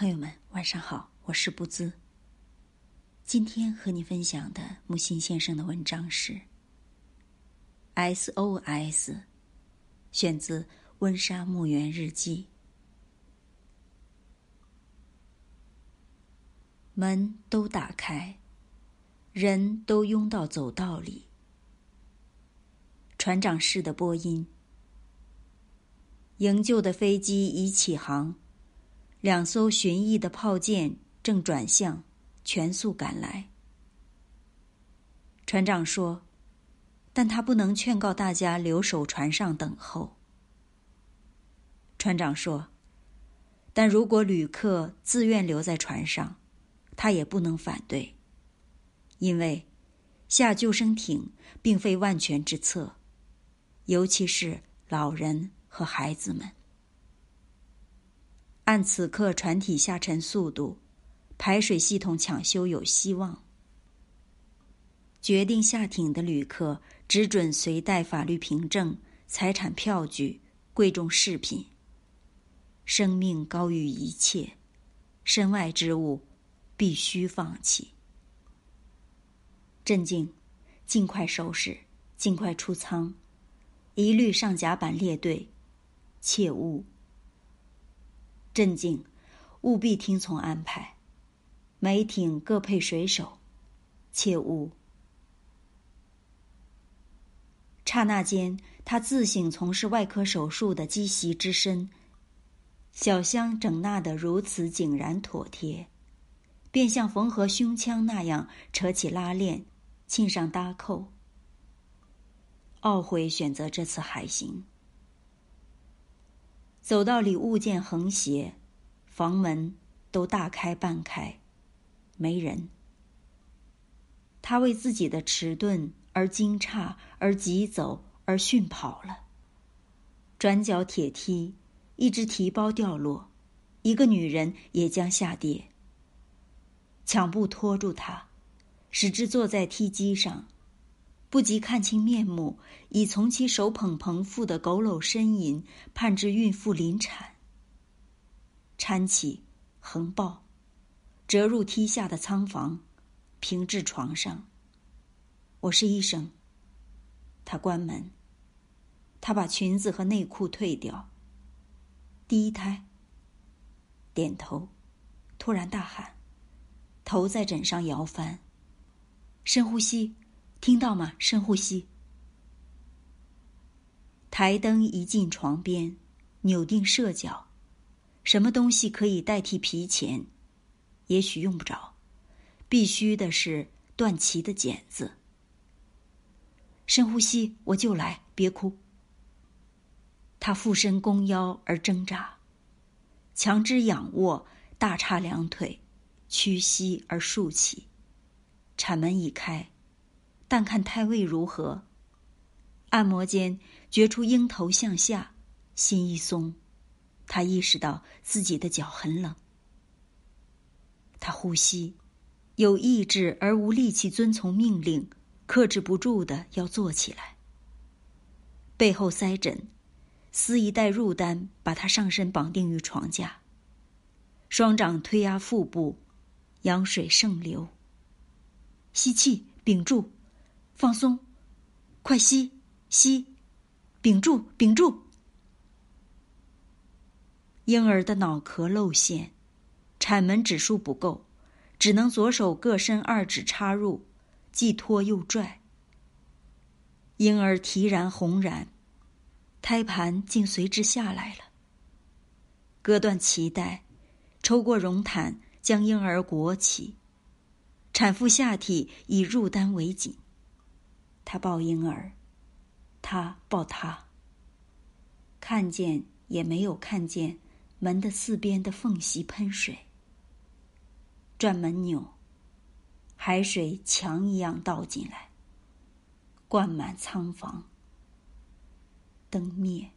朋友们，晚上好，我是不兹。今天和你分享的木心先生的文章是《SOS》，选自《温莎墓园日记》。门都打开，人都拥到走道里。船长室的播音。营救的飞机已起航，两艘巡弋的炮舰正转向，全速赶来。船长说：“但他不能劝告大家留守船上等候。”船长说：“但如果旅客自愿留在船上，他也不能反对，因为下救生艇并非万全之策，尤其是老人。”和孩子们，按此刻船体下沉速度，排水系统抢修有希望。决定下艇的旅客只准随带法律凭证、财产票据、贵重饰品。生命高于一切，身外之物必须放弃。镇静，尽快收拾，尽快出舱，一律上甲板列队。切勿镇静，务必听从安排。每艇各配水手，切勿。刹那间，他自省从事外科手术的积习之深，小箱整纳得如此井然妥帖，便像缝合胸腔那样扯起拉链，沁上搭扣。懊悔选择这次海行。走道里物件横斜，房门都大开半开，没人。他为自己的迟钝而惊诧，而急走，而迅跑了。转角铁梯，一只提包掉落，一个女人也将下跌。抢步拖住他，使之坐在梯机上。不及看清面目，已从其手捧彭妇的佝偻呻吟，盼至孕妇临产。搀起，横抱，折入梯下的仓房，平置床上。我是医生。他关门。他把裙子和内裤退掉。第一胎。点头，突然大喊，头在枕上摇翻。深呼吸。听到吗？深呼吸。台灯移进床边，扭定射角。什么东西可以代替皮钳？也许用不着。必须的是断脐的剪子。深呼吸，我就来，别哭。他俯身弓腰而挣扎，强支仰卧，大叉两腿，屈膝而竖起。产门已开。但看胎位如何，按摩间觉出鹰头向下，心一松，他意识到自己的脚很冷。他呼吸，有意志而无力气遵从命令，克制不住的要坐起来。背后塞枕，撕一袋褥单，把他上身绑定于床架，双掌推压腹部，羊水盛流。吸气，屏住。放松，快吸吸，屏住屏住。婴儿的脑壳露馅，产门指数不够，只能左手各伸二指插入，既拖又拽。婴儿啼然红然，胎盘竟随之下来了。割断脐带，抽过绒毯，将婴儿裹起，产妇下体以褥单为紧。他抱婴儿，他抱他。看见也没有看见门的四边的缝隙喷水。转门钮，海水墙一样倒进来，灌满仓房。灯灭。